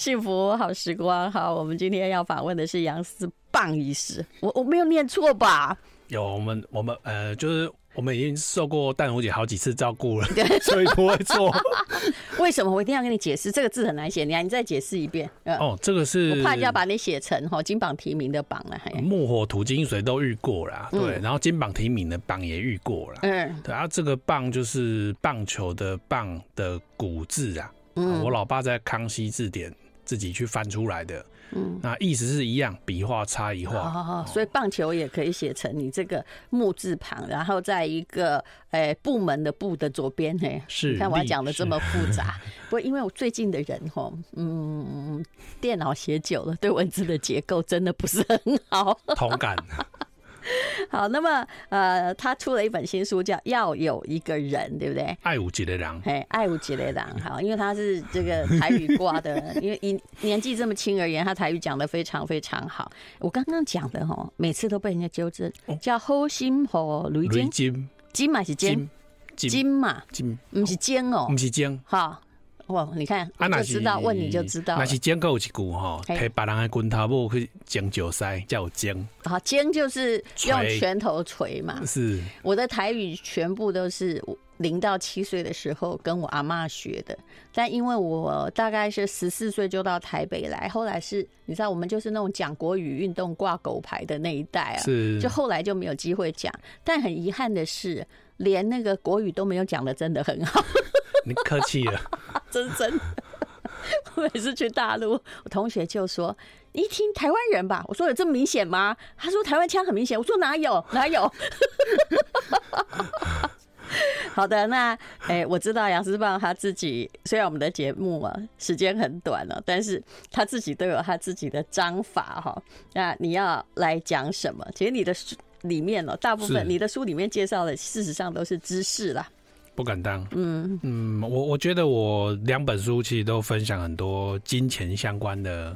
幸福好时光，好，我们今天要访问的是杨思棒医师，我我没有念错吧？有，我们我们呃，就是我们已经受过淡如姐好几次照顾了，对，所以不会错。为什么我一定要跟你解释这个字很难写？你来，你再解释一遍。哦，这个是我怕就要把你写成哈金榜题名的榜了。木火土金水都遇过了，对，然后金榜题名的榜也遇过了，嗯，对啊，这个棒就是棒球的棒的古字啊，嗯，我老爸在康熙字典自己去翻出来的。嗯，那意思是一样，笔画差异化。所以棒球也可以写成你这个木字旁，然后在一个诶、欸、部门的部的左边。嘿，是，你看我讲的这么复杂。不过因为我最近的人哈，嗯，电脑写久了，对文字的结构真的不是很好。同感。好，那么呃，他出了一本新书，叫《要有一个人》，对不对？爱有一个人，嘿，爱有一个人。好，因为他是这个台语挂的，因为以年纪这么轻而言，他台语讲的非常非常好。我刚刚讲的哈，每次都被人家纠正，叫好心和雷金，金。嘛是金，金。嘛？金，不是尖哦，不是尖，好。哇，你看，我就知道，问你就知道。那是尖够一句哈，替别人的拳头部去捡脚塞，叫尖。好，尖就是用拳头锤嘛。是。我的台语全部都是零到七岁的时候跟我阿妈学的，但因为我大概是十四岁就到台北来，后来是，你知道，我们就是那种讲国语运动挂狗牌的那一代啊，是。就后来就没有机会讲，但很遗憾的是，连那个国语都没有讲的真的很好。你客气了，这 是真的。我每次去大陆，我同学就说：“你一听台湾人吧。”我说：“有这么明显吗？”他说：“台湾腔很明显。”我说：“哪有？哪有？”好的，那哎、欸，我知道杨思棒他自己，虽然我们的节目啊时间很短了，但是他自己都有他自己的章法哈。那你要来讲什么？其实你的书里面哦，大部分你的书里面介绍的，事实上都是知识啦。不敢当，嗯。嗯，我我觉得我两本书其实都分享很多金钱相关的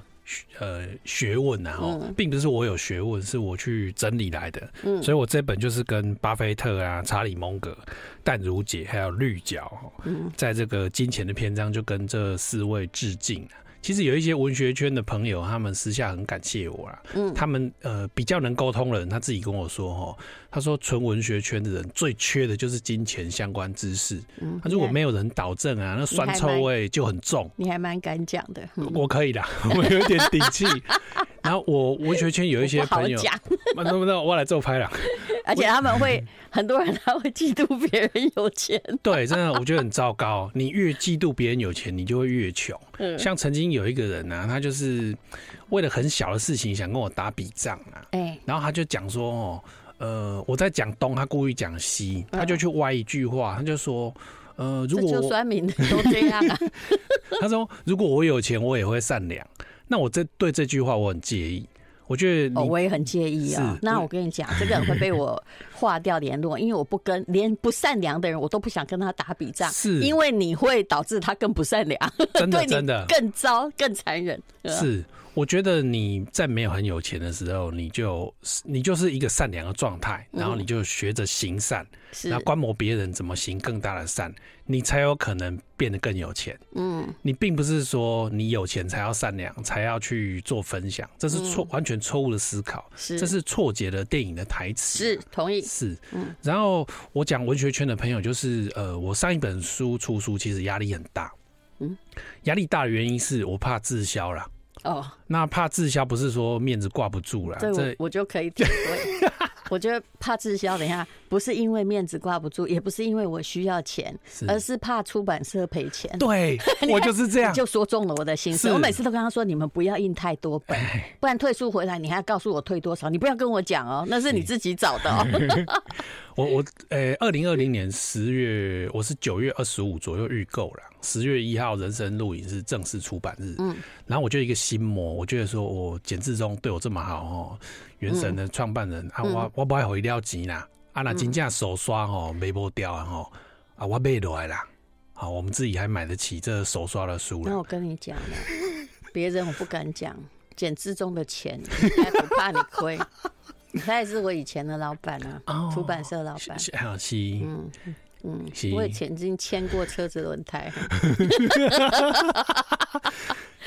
呃学问啊，哦，并不是我有学问，是我去整理来的，嗯，所以我这本就是跟巴菲特啊、查理蒙格、淡如姐还有绿角，嗯，在这个金钱的篇章就跟这四位致敬。其实有一些文学圈的朋友，他们私下很感谢我啦。嗯，他们呃比较能沟通的人，他自己跟我说哈，他说纯文学圈的人最缺的就是金钱相关知识。嗯，他如果没有人导正啊，那酸臭味就很重。你还蛮敢讲的，我可以的，我有一点底气。然后我文学圈有一些朋友，那那那我来做拍了。而且他们会很多人他会嫉妒别人有钱，对，真的我觉得很糟糕。你越嫉妒别人有钱，你就会越穷。像曾经有一个人呢、啊，他就是为了很小的事情想跟我打笔仗啊，哎，然后他就讲说哦，呃，我在讲东，他故意讲西，他就去歪一句话，他就说，呃，如果就酸民都这样啊，他说如果我有钱，我也会善良。那我这对这句话我很介意，我觉得哦，我也很介意啊。那我跟你讲，这个人会被我划掉联络，因为我不跟连不善良的人，我都不想跟他打笔仗，是。因为你会导致他更不善良，真的 真的。更糟更残忍，是。我觉得你在没有很有钱的时候，你就你就是一个善良的状态，然后你就学着行善，然后观摩别人怎么行更大的善，你才有可能变得更有钱。嗯，你并不是说你有钱才要善良，才要去做分享，这是错，完全错误的思考，这是错解了电影的台词。是同意。是，嗯。然后我讲文学圈的朋友，就是呃，我上一本书出书，其实压力很大。嗯，压力大的原因是我怕滞销了。哦，那怕滞销不是说面子挂不住了，这我就可以体会。我觉得怕滞销，等一下不是因为面子挂不住，也不是因为我需要钱，而是怕出版社赔钱。对，我就是这样，就说中了我的心思。我每次都跟他说，你们不要印太多本，不然退书回来你还要告诉我退多少，你不要跟我讲哦，那是你自己找的哦。我我呃，二零二零年十月，我是九月二十五左右预购了。十月一号，人生录影是正式出版日。嗯，然后我就一个心魔，我觉得说，我简志忠对我这么好哦，原神的创办人啊，我我不爱回料钱啦，啊那金价手刷哦，没剥掉啊吼，啊我买落来啦，好，我们自己还买得起这手刷的书。那我跟你讲了，别人我不敢讲，简志忠的钱，还不怕你亏。他也是我以前的老板啊，哦、出版社老板。好，是，嗯嗯，是我也曾经签过车子轮胎。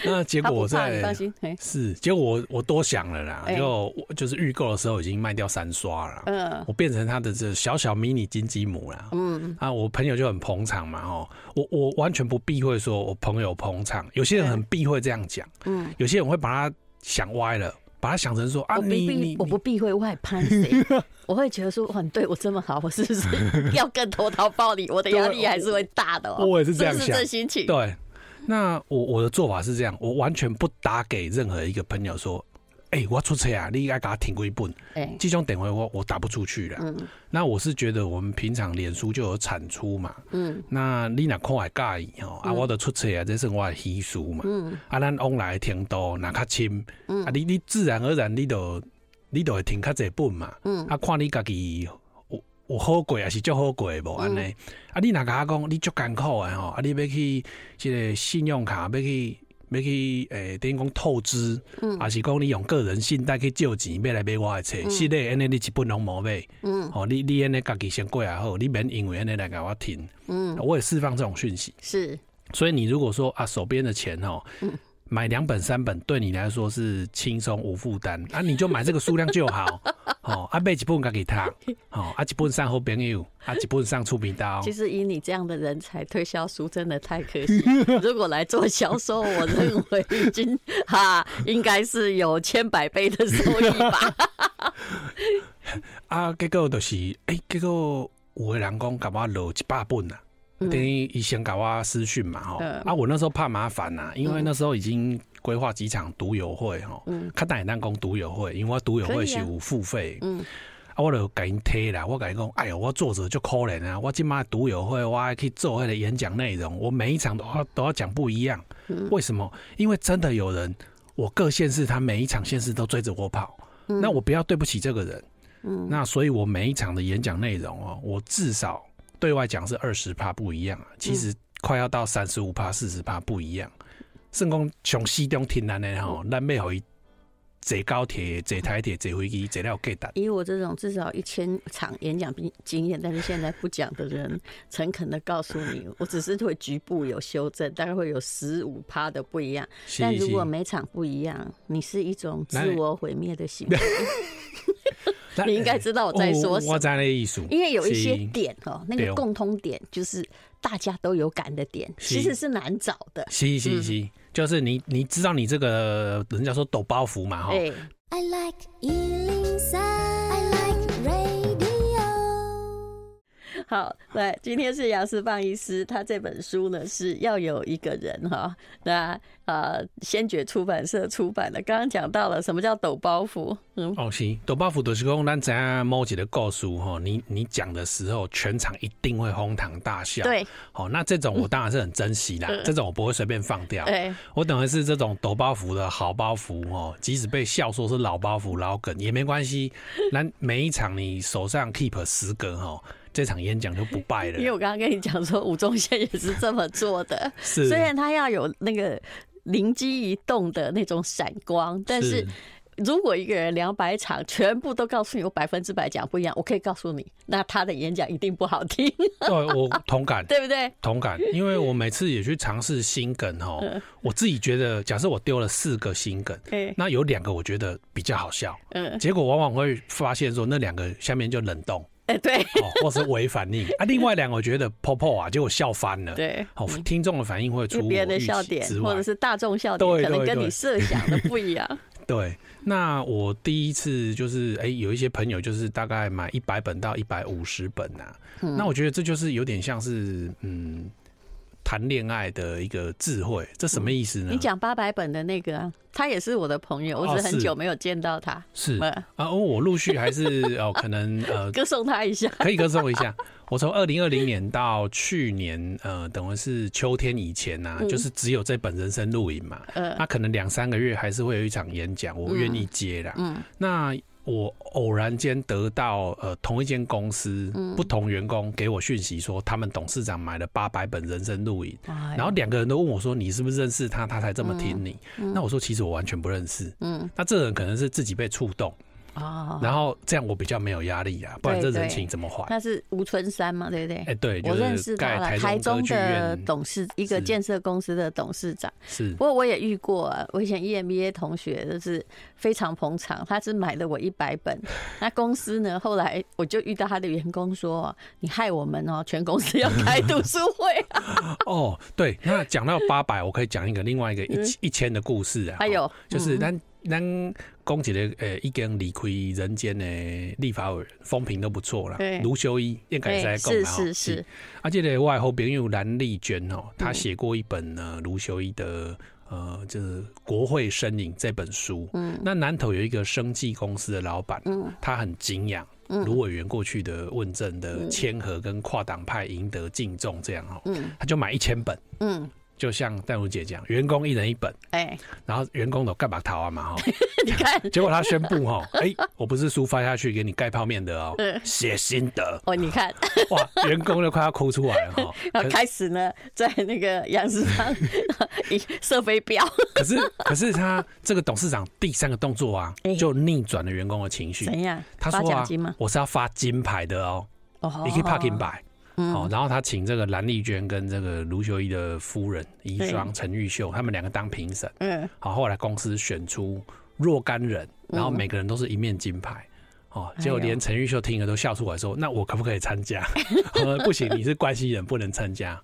那结果我在放心，是结果我我多想了啦，就就是预购的时候已经卖掉三刷了，嗯，我变成他的这小小迷你金鸡母了，嗯啊，我朋友就很捧场嘛，哦，我我完全不避讳说我朋友捧场，有些人很避讳这样讲，嗯，有些人会把他想歪了，把它想成说啊，你你我不避讳，我还攀谁？我会觉得说哇，你对我这么好，我是不是 要更投桃报李？我的压力还是会大的哦，我也是这样想，是这心情，对。那我我的做法是这样，我完全不打给任何一个朋友说，哎、欸，我出车啊，你应该给他停过一本，哎，这种电话我我打不出去了。嗯，那我是觉得我们平常脸书就有产出嘛，嗯，那你若看会介意吼，啊，我的出车啊，这是我的习俗嘛，嗯，啊，咱往来听多，那较亲，嗯，啊，你你自然而然你都你都会听较这本嘛，嗯，啊，看你家己。有好过还是足好过无安尼？嗯、啊，你若甲我讲，你足艰苦诶吼，啊，你要去即个信用卡，要去要去诶，等于讲透支，嗯，还是讲你用个人信贷去借钱，要来买我的车，是的，安尼你基本拢无买，嗯，哦，你你安尼家己先过来好，你免因为安尼来甲我停，嗯，我也释放这种讯息，是，所以你如果说啊，手边的钱吼，嗯。买两本三本对你来说是轻松无负担啊，你就买这个数量就好 哦。啊，买几本给他，哦，啊，几本上好朋友，啊，几本上出名刀。其实以你这样的人才推销书真的太可惜。如果来做销售，我认为已经哈应该是有千百倍的收益吧。啊，结果就是，哎、欸，结果有的人讲，干我落一百本啊。等于以前搞我私讯嘛，哈、嗯、啊，我那时候怕麻烦呐，因为那时候已经规划几场独友会，哈，嗯，看大单讲读友会，因为我读友会是有付费，嗯，啊，我就给人贴啦，我跟你讲，哎呦，我作者就可怜啊，我今麦独友会，我还可以做那个演讲内容，我每一场都要都要讲不一样，嗯，为什么？因为真的有人，我各县市他每一场县市都追着我跑，嗯，那我不要对不起这个人，嗯，那所以我每一场的演讲内容哦，我至少。对外讲是二十趴不一样啊，其实快要到三十五趴、四十趴不一样。圣公从西东听来的吼，咱要回坐高铁、坐台铁、坐飞机，坐了给达。以我这种至少一千场演讲经经验，但是现在不讲的人，诚恳的告诉你，我只是会局部有修正，大概会有十五趴的不一样。但如果每场不一样，你是一种自我毁灭的行为。你应该知道我在说什么。我在那意思，因为有一些点哦，那个共通点就是大家都有感的点，其实是难找的。是是是，就是你你知道你这个人家说抖包袱嘛哈。I like 好，来，今天是杨思棒医师，他这本书呢是要有一个人哈，那呃，先觉出版社出版的。刚刚讲到了什么叫抖包袱，嗯，哦，是抖包袱就是讲咱怎样某几的告诉哈，你你讲的时候，全场一定会哄堂大笑，对，好，那这种我当然是很珍惜啦，嗯、这种我不会随便放掉，对，我等于是这种抖包袱的好包袱哦，即使被笑说是老包袱老梗也没关系，那每一场你手上 keep 十个哈。这场演讲就不败了，因为我刚刚跟你讲说，吴宗宪也是这么做的。是，虽然他要有那个灵机一动的那种闪光，但是如果一个人两百场全部都告诉你我百分之百讲不一样，我可以告诉你，那他的演讲一定不好听。对，我同感，对不对？同感，因为我每次也去尝试新梗哈，我自己觉得，假设我丢了四个新梗，那有两个我觉得比较好笑，嗯，结果往往会发现说那两个下面就冷冻。哎，欸、对，或是微反应啊。另外两个我觉得泡泡啊，结果笑翻了。对，好，听众的反应会出别人的笑点，或者是大众笑点，可能跟你设想的不一样。对，那我第一次就是，哎、欸，有一些朋友就是大概买一百本到一百五十本呐、啊。嗯、那我觉得这就是有点像是，嗯。谈恋爱的一个智慧，这什么意思呢？你讲八百本的那个、啊，他也是我的朋友，我只是很久没有见到他。是啊，我陆续还是 哦，可能呃，歌颂他一下，可以歌颂一下。我从二零二零年到去年，呃，等于是秋天以前呐、啊，嗯、就是只有这本人生录影嘛。嗯，那可能两三个月还是会有一场演讲，我愿意接啦。嗯，那。我偶然间得到呃同一间公司不同员工给我讯息说，他们董事长买了八百本人生录影，然后两个人都问我说，你是不是认识他，他才这么听你？那我说其实我完全不认识。嗯，那这个人可能是自己被触动，哦，然后这样我比较没有压力啊，不然这人情怎么还？那是吴春山嘛，对不对？哎，对，我认识他了，台中的董事，一个建设公司的董事长。是，不过我也遇过，我以前 EMBA 同学就是非常捧场，他是买了我一百本。那公司呢，后来我就遇到他的员工说：“你害我们哦，全公司要开 读书会。”哦，对，那讲到八百，我可以讲一个另外一个一一千的故事啊。还有，就是咱咱讲起来，呃，已经离开人间的立法委员，风评都不错了。卢修一应该在讲嘛，是是是。而且呢，我的好朋友蓝丽娟哦，她写过一本呢卢修一的呃，就是《国会身影》这本书。嗯。那南投有一个生技公司的老板，嗯，他很敬仰卢委员过去的问政的谦和跟跨党派赢得敬重，这样哦，嗯，他就买一千本，嗯。就像淡如姐讲，员工一人一本，哎、欸，然后员工都干嘛逃啊嘛哈？你看，结果他宣布哈，哎、欸，我不是书发下去给你盖泡面的哦，写心得哦，你看，哇，员工都快要哭出来了哈。然 后开始呢，在那个杨世芳射飞镖。可是，可是他这个董事长第三个动作啊，就逆转了员工的情绪。怎样？他说啊，我是要发金牌的哦，你可以帕金牌。哦，然后他请这个蓝丽娟跟这个卢秀一的夫人遗孀陈玉秀，他们两个当评审。嗯，好，后来公司选出若干人，然后每个人都是一面金牌。哦，结果连陈玉秀听了都笑出来，说：“那我可不可以参加？”不行，你是关系人，不能参加。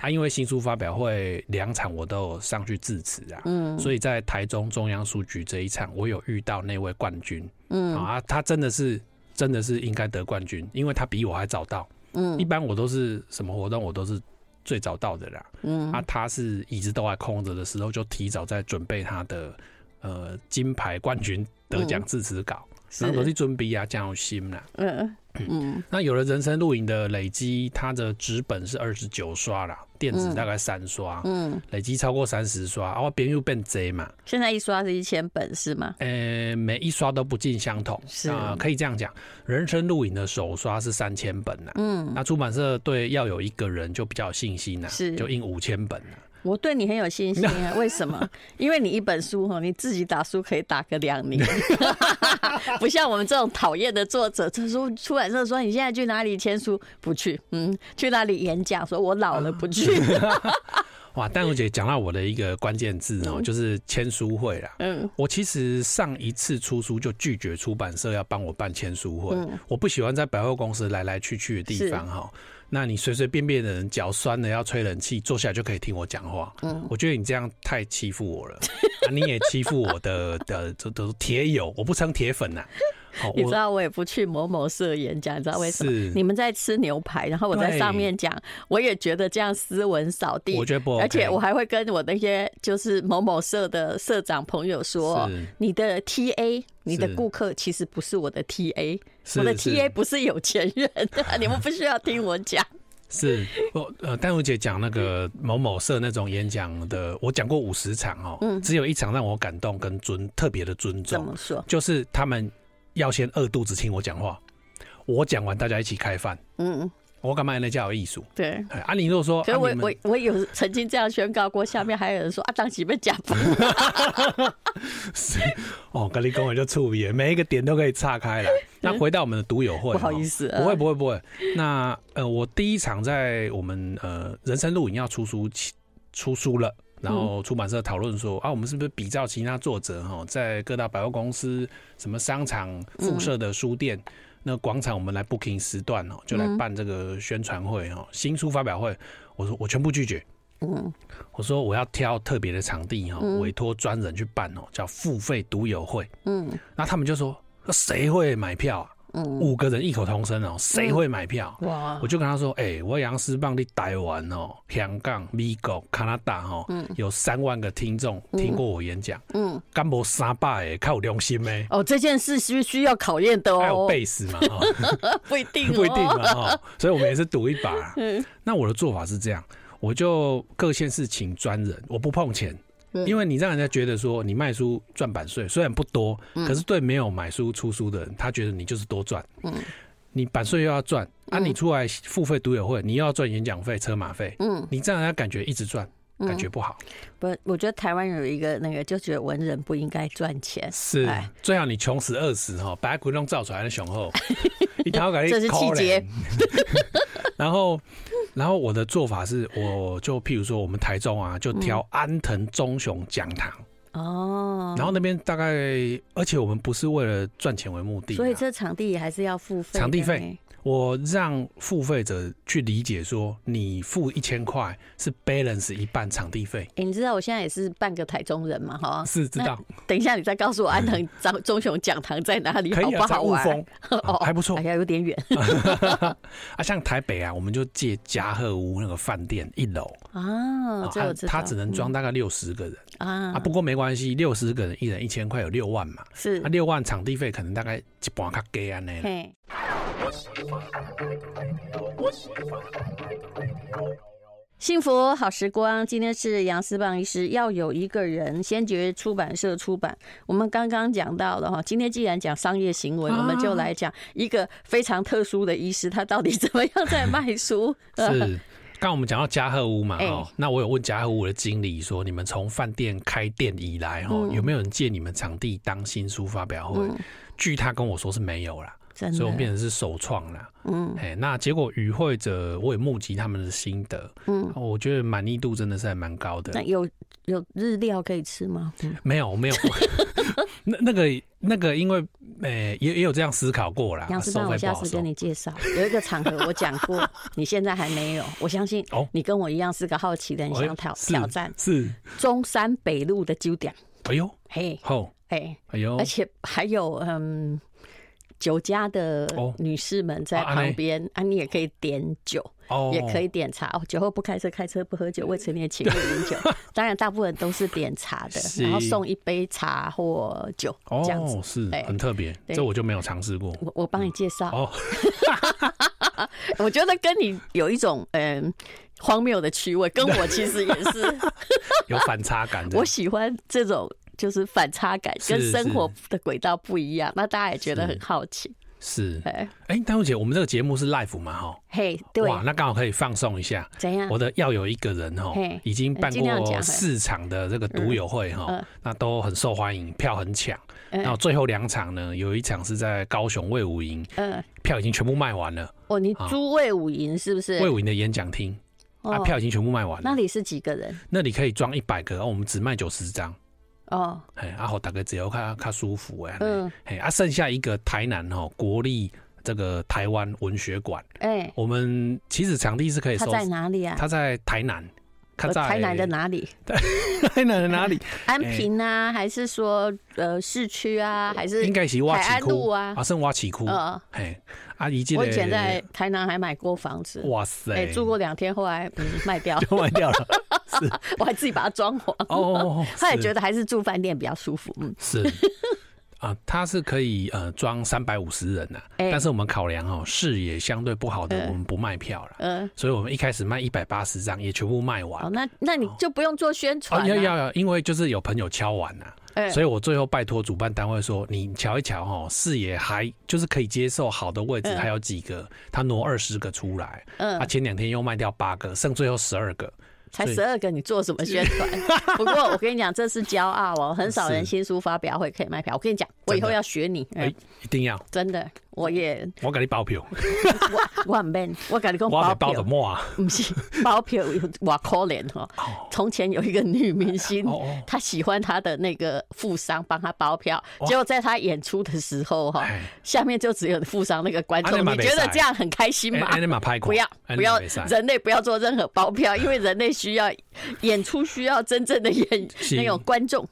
啊，因为新书发表会两场我都有上去致辞啊。嗯，所以在台中中央书局这一场，我有遇到那位冠军。嗯，啊，他真的是真的是应该得冠军，因为他比我还早到。嗯，一般我都是什么活动，我都是最早到的啦。嗯，啊，他是椅子都还空着的时候，就提早在准备他的呃金牌冠军得奖致辞稿，然后都是准备啊，这样有心啦。嗯。嗯，那有了人生录影的累积，它的纸本是二十九刷啦，电子大概三刷，嗯，累积超过三十刷，啊，我边又变贼嘛。现在一刷是一千本是吗？呃、欸，每一刷都不尽相同，是。啊、呃，可以这样讲，人生录影的首刷是三千本呐，嗯，那出版社对要有一个人就比较有信心呐，是，就印五千本了。我对你很有信心啊，为什么？因为你一本书哈，你自己打书可以打个两年，不像我们这种讨厌的作者，这书出版社说你现在去哪里签书？不去，嗯，去哪里演讲？说我老了不去。哇，淡如姐讲到我的一个关键字哦，就是签书会啦。嗯，我其实上一次出书就拒绝出版社要帮我办签书会，我不喜欢在百货公司来来去去的地方哈。那你随随便便的人脚酸了要吹冷气，坐下来就可以听我讲话。嗯，我觉得你这样太欺负我了，啊，你也欺负我的的这都是铁友，我不称铁粉呐。你知道我也不去某某社演讲，你知道为什么？你们在吃牛排，然后我在上面讲，我也觉得这样斯文扫地。我觉得不，而且我还会跟我那些就是某某社的社长朋友说，你的 TA。你的顾客其实不是我的 TA，我的 TA 不是有钱人，你们不需要听我讲。是，我呃，丹如姐讲那个某某社那种演讲的，我讲过五十场哦，嗯，只有一场让我感动跟尊特别的尊重。怎么说？就是他们要先饿肚子听我讲话，我讲完大家一起开饭。嗯。我干嘛那叫有艺术？对，啊，你如果说，所以我我我有曾经这样宣告过，下面还有人说啊，当时被假扮。是 哦，跟你讲我就触别，每一个点都可以岔开了。那回到我们的独友会，不好意思，不会不会不会。那呃，我第一场在我们呃人生录影要出书出书了，然后出版社讨论说啊，我们是不是比照其他作者哈，在各大百货公司、什么商场附设的书店。那广场，我们来 booking 时段哦，就来办这个宣传会哦，新书发表会。我说我全部拒绝。嗯，我说我要挑特别的场地哈，委托专人去办哦，叫付费读友会。嗯，那他们就说，那谁会买票啊？五个人异口同声哦，谁会买票？哇！我就跟他说，哎，我杨思棒的台湾哦，香港、美国、加拿大哈，有三万个听众听过我演讲。嗯，干部三百哎，靠良心没？哦，这件事需需要考验的哦。还有贝斯嘛？不一定，不一定嘛哈。所以我们也是赌一把。嗯，那我的做法是这样，我就各县市请专人，我不碰钱。因为你让人家觉得说你卖书赚版税虽然不多，可是对没有买书出书的人，他觉得你就是多赚。嗯，你版税又要赚，啊，你出来付费读友会，你又要赚演讲费、车马费。嗯，你这样人家感觉一直赚，感觉不好。不，我觉得台湾有一个那个，就觉得文人不应该赚钱。是，最好你穷死饿死哈，把鬼弄造出来的雄厚，一条给你。这是气节。然后，然后我的做法是，我就譬如说，我们台中啊，就挑安藤忠雄讲堂。哦。然后那边大概，而且我们不是为了赚钱为目的，所以这场地还是要付费。场地费。我让付费者去理解说，你付一千块是 balance 一半场地费。哎、欸，你知道我现在也是半个台中人嘛？哈，是知道。等一下，你再告诉我安藤张 忠雄讲堂在哪里？好不好玩？哦，还不错。哎呀，有点远。啊，像台北啊，我们就借嘉贺屋那个饭店一楼啊，这我知道。他只能装大概六十个人啊啊，不过没关系，六十个人一人一千块，有六万嘛。是啊，六万场地费可能大概一半卡给安内。幸福好时光，今天是杨思棒医师。要有一个人，先决出版社出版。我们刚刚讲到了哈，今天既然讲商业行为，我们就来讲一个非常特殊的医师，他到底怎么样在卖书？是，刚我们讲到嘉贺屋嘛，哦，那我有问嘉贺屋的经理说，你们从饭店开店以来，哈，有没有人借你们场地当新书发表会？据他跟我说是没有啦。所以，我变成是首创啦。嗯，哎，那结果与会者我也募集他们的心得。嗯，我觉得满意度真的是还蛮高的。那有有日料可以吃吗？嗯、没有，没有。那那个那个，因为诶、欸，也也有这样思考过啦。杨思棒，我下次跟你介绍，有一个场合我讲过，你现在还没有。我相信哦，你跟我一样是个好奇的人，想挑挑战。是中山北路的酒店。哎呦，嘿，好，哎，哎呦，而且还有嗯。酒家的女士们在旁边、哦、啊，你也可以点酒，哦、也可以点茶。哦，酒后不开车，开车不喝酒，未成年请勿饮酒。当然，大部分都是点茶的，然后送一杯茶或酒，这样子、哦、是很特别。这我就没有尝试过。我我帮你介绍。哦，我觉得跟你有一种嗯荒谬的趣味，跟我其实也是 有反差感。我喜欢这种。就是反差感跟生活的轨道不一样，那大家也觉得很好奇。是，哎，哎，丹如姐，我们这个节目是 live 嘛？哈，嘿，对，哇，那刚好可以放松一下。怎样？我的要有一个人哈，已经办过四场的这个独友会哈，那都很受欢迎，票很抢。然后最后两场呢，有一场是在高雄魏武营，嗯，票已经全部卖完了。哦，你租魏武营是不是？魏武营的演讲厅，啊，票已经全部卖完了。那里是几个人？那里可以装一百个，我们只卖九十张。哦，嘿，阿好大概只要看看舒服哎，嗯，嘿，啊，剩下一个台南哦国立这个台湾文学馆，哎，我们其实场地是可以收，他在哪里啊？他在台南，台南的哪里？台南的哪里？安平啊，还是说呃市区啊？还是应该是海安路啊？啊，是挖起窟，嗯，嘿。阿姨记得，我以前在台南还买过房子，哇塞！哎，住过两天，后来嗯 卖掉，就卖掉了。是，我还自己把它装潢。哦，后来觉得还是住饭店比较舒服。嗯，是啊，它是可以呃装三百五十人呐，但是我们考量哦视野相对不好的，我们不卖票了。嗯，所以我们一开始卖一百八十张，也全部卖完。哦，那那你就不用做宣传。要要要，因为就是有朋友敲完了。所以我最后拜托主办单位说，你瞧一瞧哈，视野还就是可以接受好的位置，还有几个，他挪二十个出来，嗯，他前两天又卖掉八个，剩最后十二个。才十二个，你做什么宣传？不过我跟你讲，这是骄傲哦，很少人新书发表会可以卖票。我跟你讲，我以后要学你，哎，一定要，真的，我也，我给你包票，我我很 man，我跟你讲包票，不是包票，我可怜哈。从前有一个女明星，她喜欢她的那个富商帮她包票，结果在她演出的时候哈，下面就只有富商那个观众，你觉得这样很开心吗？不要不要，人类不要做任何包票，因为人类。需要演出，需要真正的演那种观众，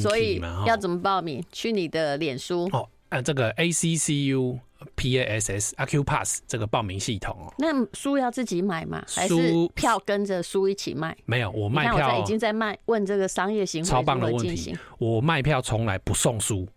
所以要怎么报名？去你的脸书。哦，呃，这个 A C C U P A S S Acupass 这个报名系统哦。那书要自己买吗？还是票跟着书一起卖？没有，我卖票已经在卖。问这个商业行为超棒的问题。我卖票从来不送书，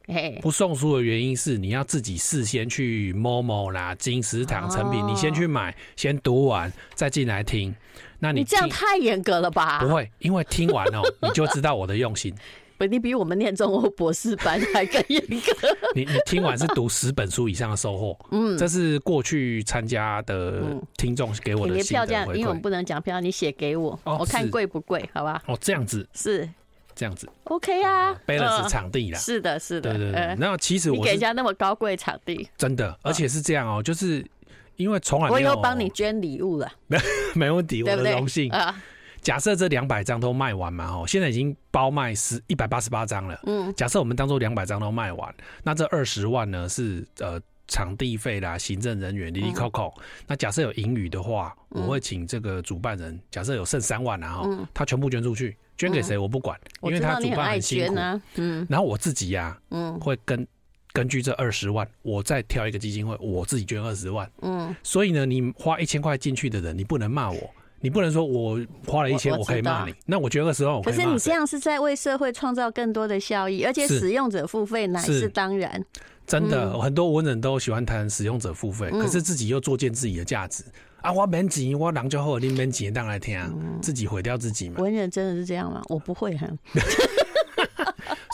不送书的原因是你要自己事先去 Momo 啦、金石堂、成品，你先去买，先读完再进来听。那你，你这样太严格了吧？不会，因为听完哦，你就知道我的用心。不，你比我们念中欧博士班还更严格。你你听完是读十本书以上的收获，嗯，这是过去参加的听众给我的心得回馈。因为我们不能讲票，你写给我，我看贵不贵，好吧？哦，这样子是这样子，OK 啊，balance 场地啦，是的，是的，对对对。那其实我给人家那么高贵场地，真的，而且是这样哦，就是因为从来我有，我又帮你捐礼物了，没没问题，我的荣幸啊。假设这两百张都卖完嘛，哦，现在已经包卖十一百八十八张了。嗯，假设我们当做两百张都卖完，那这二十万呢是呃场地费啦、行政人员、哩哩扣扣。那假设有盈余的话，我会请这个主办人，假设有剩三万然后他全部捐出去，捐给谁我不管，因为他主办很辛苦。嗯，然后我自己呀，嗯，会跟根据这二十万，我再挑一个基金会，我自己捐二十万。嗯，所以呢，你花一千块进去的人，你不能骂我。你不能说我花了一千，我可以骂你。那我觉得二十万，可是你这样是在为社会创造更多的效益，而且使用者付费乃是当然。真的，很多文人都喜欢谈使用者付费，可是自己又作践自己的价值啊！我免钱，我人就好，你免钱当来听，自己毁掉自己嘛。文人真的是这样吗？我不会哈。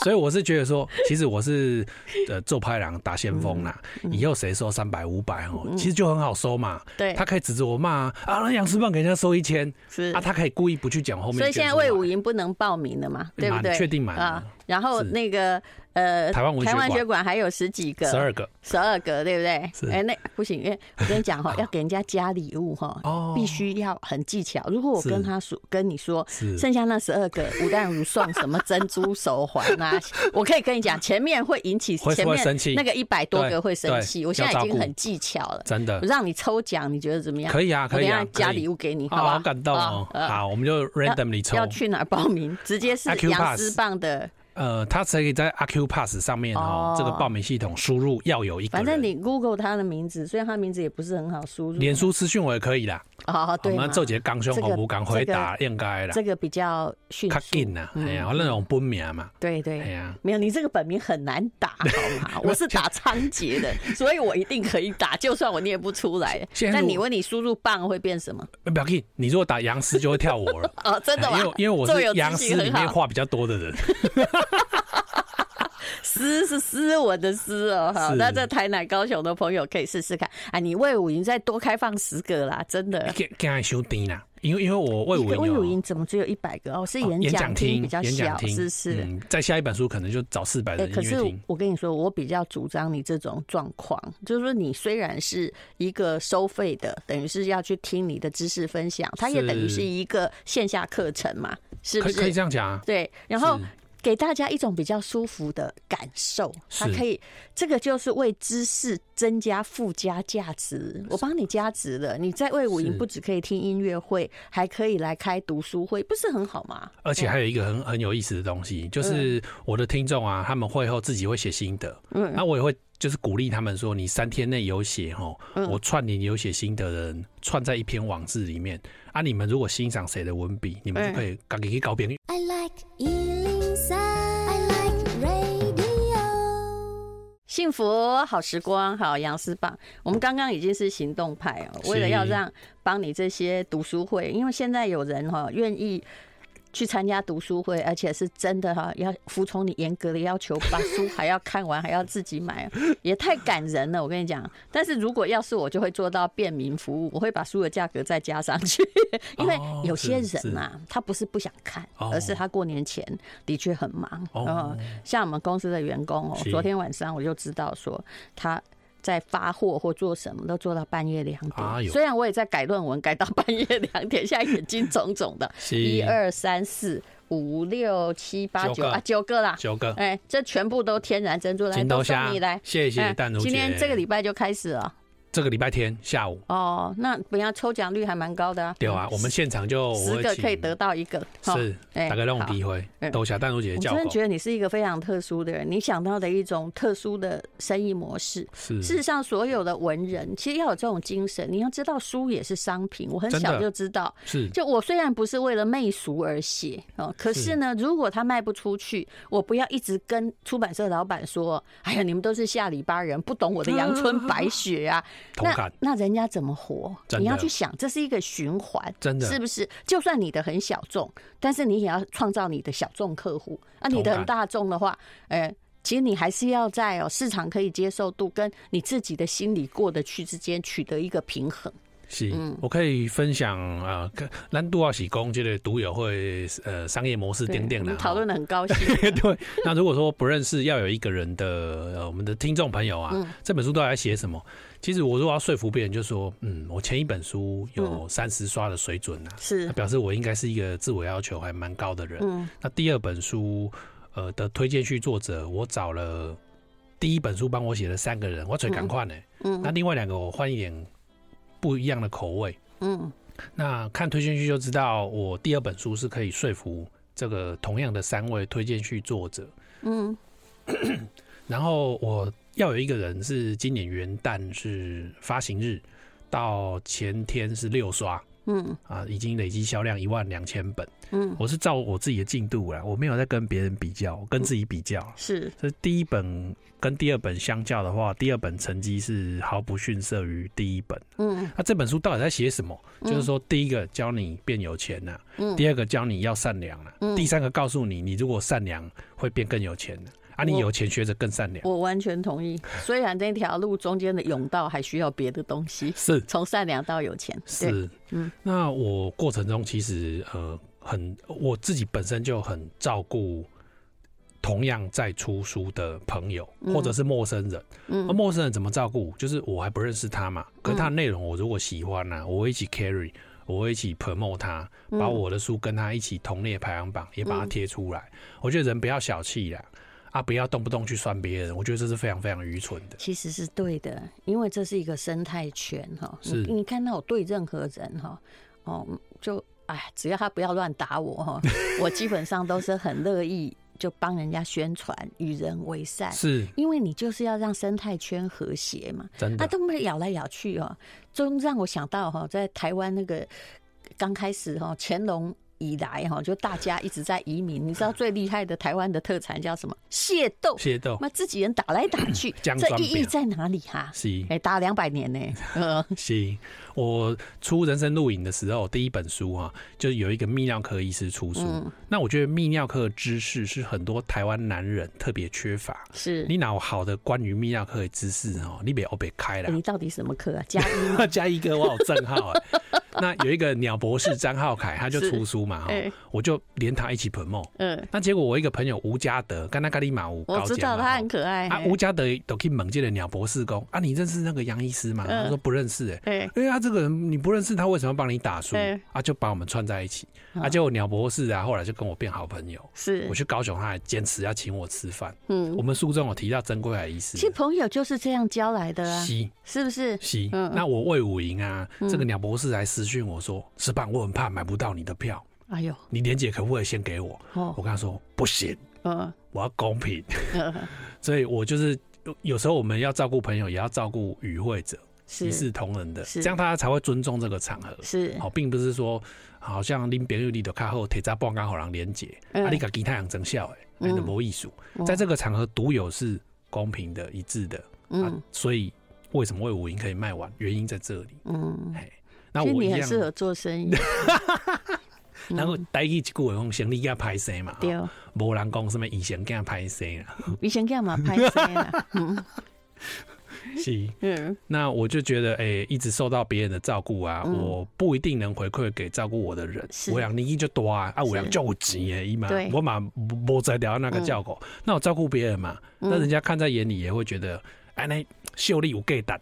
所以我是觉得说，其实我是呃做拍郎打先锋啦。以后谁收三百五百哦，其实就很好收嘛。对，他可以指着我骂啊，那杨师棒给人家收一千，是啊，他可以故意不去讲后面。所以现在魏武营不能报名了嘛，对不对？确定满了。然后那个呃，台湾台湾学馆还有十几个，十二个，十二个，对不对？哎，那不行，因为我跟你讲哈，要给人家加礼物哈，必须要很技巧。如果我跟他说，跟你说，剩下那十二个吴淡如送什么珍珠手环啊？我可以跟你讲，前面会引起前面那个一百多个会生气。我现在已经很技巧了，真的。我让你抽奖，你觉得怎么样？可以啊，可以啊，加礼物给你，好好感动哦。好，我们就 randomly 抽。要去哪儿报名？直接是杨思棒的。呃，他可以在阿 Q Pass 上面哦，这个报名系统输入要有一个。反正你 Google 他的名字，虽然他的名字也不是很好输入。脸书私讯我也可以啦。哦，对。我们做几个刚胸，我不敢回答，应该啦。这个比较迅速呐。哎呀，那种本名嘛。对对。哎呀，没有，你这个本名很难打，好吗？我是打仓颉的，所以我一定可以打，就算我念不出来。那你问你输入棒会变什么？不要紧，你如果打杨思就会跳我了。哦，真的吗？因为因为我是杨思里面话比较多的人。斯是斯文的斯哦，好，那在台南、高雄的朋友可以试试看。啊，你魏武营再多开放十个啦，真的。因为因为我魏武营，卫武营怎么只有一百个哦？是演讲厅比较小，是是。在下一本书可能就找四百人。可是我跟你说，我比较主张你这种状况，就是说你虽然是一个收费的，等于是要去听你的知识分享，它也等于是一个线下课程嘛，是不是？可以这样讲啊。对，然后。给大家一种比较舒服的感受，它可以，这个就是为知识增加附加价值。我帮你加值了，你在魏武营不只可以听音乐会，还可以来开读书会，不是很好吗？而且还有一个很很有意思的东西，就是我的听众啊，他们会后自己会写心得，嗯，那我也会就是鼓励他们说，你三天内有写哦，我串联有写心得的人串在一篇网志里面。啊，你们如果欣赏谁的文笔，你们就可以赶紧去搞编。I like 幸福好时光，好杨思棒。我们刚刚已经是行动派哦，为了要让帮你这些读书会，因为现在有人哈愿意。去参加读书会，而且是真的哈，要服从你严格的要求，把书还要看完，还要自己买，也太感人了。我跟你讲，但是如果要是我，就会做到便民服务，我会把书的价格再加上去，因为有些人呐，他不是不想看，而是他过年前的确很忙。哦，像我们公司的员工哦，昨天晚上我就知道说他。在发货或做什么都做到半夜两点，虽然我也在改论文，改到半夜两点，现在眼睛肿肿的。一二三四五六七八九啊，九个啦，九个。哎，这全部都天然珍珠来，都送你来，谢谢淡如姐。今天这个礼拜就开始了。这个礼拜天下午哦，那不要抽奖率还蛮高的啊。对啊，我们现场就十个可以得到一个，是大概那种机会。都下蛋如姐的教，我真的觉得你是一个非常特殊的人，你想到的一种特殊的生意模式。是，事实上所有的文人其实要有这种精神，你要知道书也是商品。我很小就知道，是。就我虽然不是为了媚俗而写哦，可是呢，如果他卖不出去，我不要一直跟出版社老板说：“哎呀，你们都是下里巴人，不懂我的阳春白雪啊。”同感。那那人家怎么活？你要去想，这是一个循环，真的，是不是？就算你的很小众，但是你也要创造你的小众客户。啊，你的很大众的话，呃，其实你还是要在哦市场可以接受度跟你自己的心理过得去之间取得一个平衡。是，我可以分享啊，难度啊，喜工这个读友会呃商业模式点点的，讨论的很高兴。对，那如果说不认识要有一个人的呃我们的听众朋友啊，嗯、这本书都在写什么？其实我如果要说服别人，就说嗯，我前一本书有三十刷的水准啊，是表示我应该是一个自我要求还蛮高的人。嗯，那第二本书呃的推荐序作者，我找了第一本书帮我写了三个人，我最赶快呢。嗯，那另外两个我换一点。不一样的口味，嗯，那看推荐序就知道，我第二本书是可以说服这个同样的三位推荐序作者，嗯，然后我要有一个人是今年元旦是发行日，到前天是六刷。嗯啊，已经累积销量一万两千本。嗯，我是照我自己的进度啦，我没有在跟别人比较，跟自己比较。嗯、是，所以第一本跟第二本相较的话，第二本成绩是毫不逊色于第一本。嗯，那这本书到底在写什么？嗯、就是说，第一个教你变有钱呐，嗯，第二个教你要善良了，嗯，第三个告诉你，你如果善良会变更有钱的。啊，你有钱学着更善良，我完全同意。虽然那条路中间的甬道还需要别的东西，是从善良到有钱。是，嗯，那我过程中其实呃很我自己本身就很照顾同样在出书的朋友或者是陌生人。嗯，陌生人怎么照顾？就是我还不认识他嘛，可是他的内容我如果喜欢呢，我会一起 carry，我会一起 promote 他，把我的书跟他一起同列排行榜，也把它贴出来。我觉得人不要小气啦。啊！不要动不动去酸别人，我觉得这是非常非常愚蠢的。其实是对的，因为这是一个生态圈哈。是，你看到我对任何人哈，哦，就哎，只要他不要乱打我哈，我基本上都是很乐意就帮人家宣传，与人为善。是，因为你就是要让生态圈和谐嘛。真的，啊，都没咬来咬去哦，就让我想到哈，在台湾那个刚开始哈，乾隆。以来哈，就大家一直在移民。你知道最厉害的台湾的特产叫什么？械斗，械斗，那自己人打来打去，这意义在哪里哈？是，哎，打两百年呢。嗯，是。我出人生录影的时候，第一本书啊，就有一个泌尿科医师出书。那我觉得泌尿科的知识是很多台湾男人特别缺乏。是，你哪有好的关于泌尿科的知识哦？你别欧别开了。你到底什么科啊？加一，加一个，我好正号啊。那有一个鸟博士张浩凯，他就出书嘛，哈，我就连他一起 promote。嗯，那结果我一个朋友吴家德，跟他咖喱马吴，我知道他很可爱。啊，吴家德都可以猛进的鸟博士工啊，你认识那个杨医师吗？他说不认识，哎，因为他这个人你不认识，他为什么帮你打书？啊，就把我们串在一起。啊，结果鸟博士啊，后来就跟我变好朋友。是，我去高雄，他还坚持要请我吃饭。嗯，我们书中有提到珍贵海医师，其实朋友就是这样交来的啊，是不是？是。那我魏武营啊，这个鸟博士来私讯我说。石板，我很怕买不到你的票。哎呦，你连姐可不可以先给我？我跟他说不行，嗯，我要公平。所以我就是有时候我们要照顾朋友，也要照顾与会者，一视同仁的，这样大家才会尊重这个场合。是，好，并不是说好像拎别人里的卡后铁闸半刚好让连结，啊，你个其他人真笑哎，那的没艺术。在这个场合独有是公平的、一致的。嗯，所以为什么卫武营可以卖完？原因在这里。嗯，那我你很适合做生意，然后带一句话讲，生意要拍生嘛，对，无人讲什么以前干拍生啊，以前干嘛拍生啊？嗯，是，嗯，那我就觉得，哎、欸，一直受到别人的照顾啊，嗯、我不一定能回馈给照顾我的人。是。我养你就多啊，啊，我养就钱诶，嘛，对。我嘛不在聊那个叫狗，嗯、那我照顾别人嘛，嗯、那人家看在眼里也会觉得，哎，那秀丽有给的。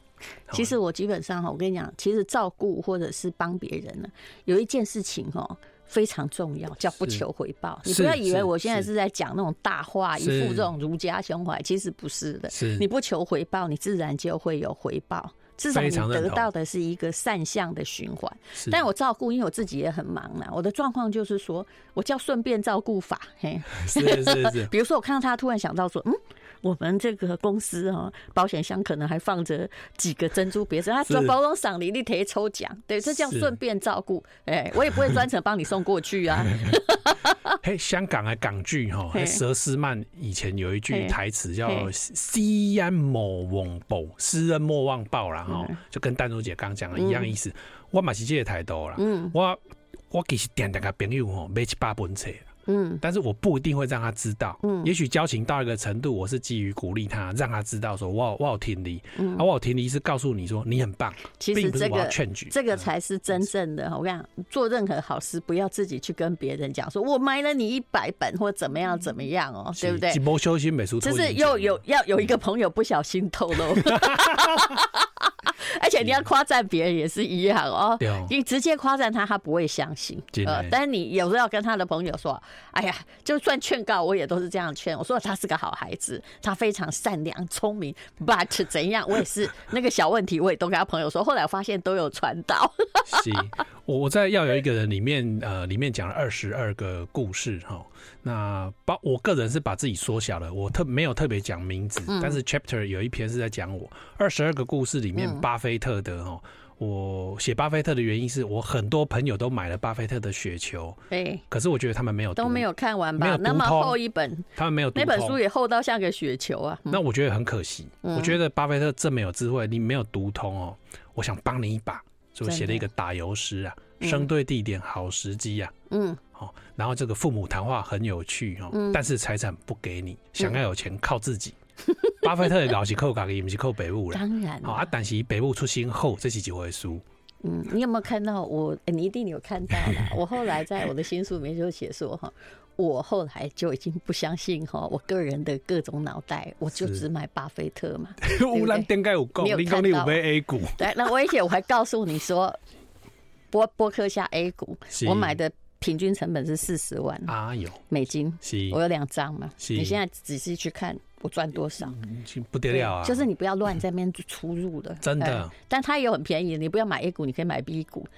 其实我基本上哈，我跟你讲，其实照顾或者是帮别人呢，有一件事情哈非常重要，叫不求回报。你不要以为我现在是在讲那种大话，一副这种儒家胸怀，其实不是的。是你不求回报，你自然就会有回报，至少你得到的是一个善向的循环。但我照顾，因为我自己也很忙嘛，我的状况就是说，我叫顺便照顾法。嘿，是是是。比如说，我看到他突然想到说，嗯。我们这个公司哦，保险箱可能还放着几个珍珠别针，他说包装赏你，你可以抽奖，对，这叫顺便照顾。哎，我也不会专程帮你送过去啊。嘿，香港的港剧哈，佘诗曼以前有一句台词叫“私恩莫忘报”，私恩莫忘报啦哈，就跟丹如姐刚讲的一样意思。我嘛是这个态度啦，我我其实点点个朋友吼买一百本册。嗯，但是我不一定会让他知道。嗯，也许交情到一个程度，我是基于鼓励他，让他知道说我我有听你。嗯，啊，我有听你是告诉你说你很棒。其实这个劝举，这个才是真正的。我跟你讲，做任何好事，不要自己去跟别人讲，说我买了你一百本或怎么样怎么样哦，对不对？就是又有要有一个朋友不小心透露。而且你要夸赞别人也是一样哦，你直接夸赞他，他不会相信。呃，但是你有时候要跟他的朋友说：“哎呀，就算劝告，我也都是这样劝。我说他是个好孩子，他非常善良、聪明。But 怎样，我也是那个小问题，我也都跟他朋友说。后来我发现都有传到。是，我我在要有一个人里面，呃，里面讲了二十二个故事哈。那把我个人是把自己缩小了，我特没有特别讲名字，但是 chapter 有一篇是在讲我二十二个故事里面巴菲特的哦。我写巴菲特的原因是我很多朋友都买了巴菲特的雪球，哎，可是我觉得他们没有都没有看完吧？那么厚一本，他们没有那本书也厚到像个雪球啊。那我觉得很可惜，我觉得巴菲特这么有智慧，你没有读通哦，我想帮你一把，所以我写了一个打油诗啊，生对地点好时机啊，嗯。然后这个父母谈话很有趣哦，但是财产不给你，想要有钱靠自己。巴菲特的老是靠家己，不是靠北部了。当然，好啊，但是北部出新后，这是几回书。嗯，你有没有看到我？你一定有看到啦。我后来在我的新书里面就写说哈，我后来就已经不相信哈，我个人的各种脑袋，我就只买巴菲特嘛。乌兰点解有够，你讲你有买 A 股。对，那我而且我还告诉你说，波波克下 A 股，我买的。平均成本是四十万啊，有美金，我有两张嘛。你现在仔细去看，我赚多少？不得了啊！就是你不要乱在那边出入的，真的。但它也有很便宜，你不要买 A 股，你可以买 B 股。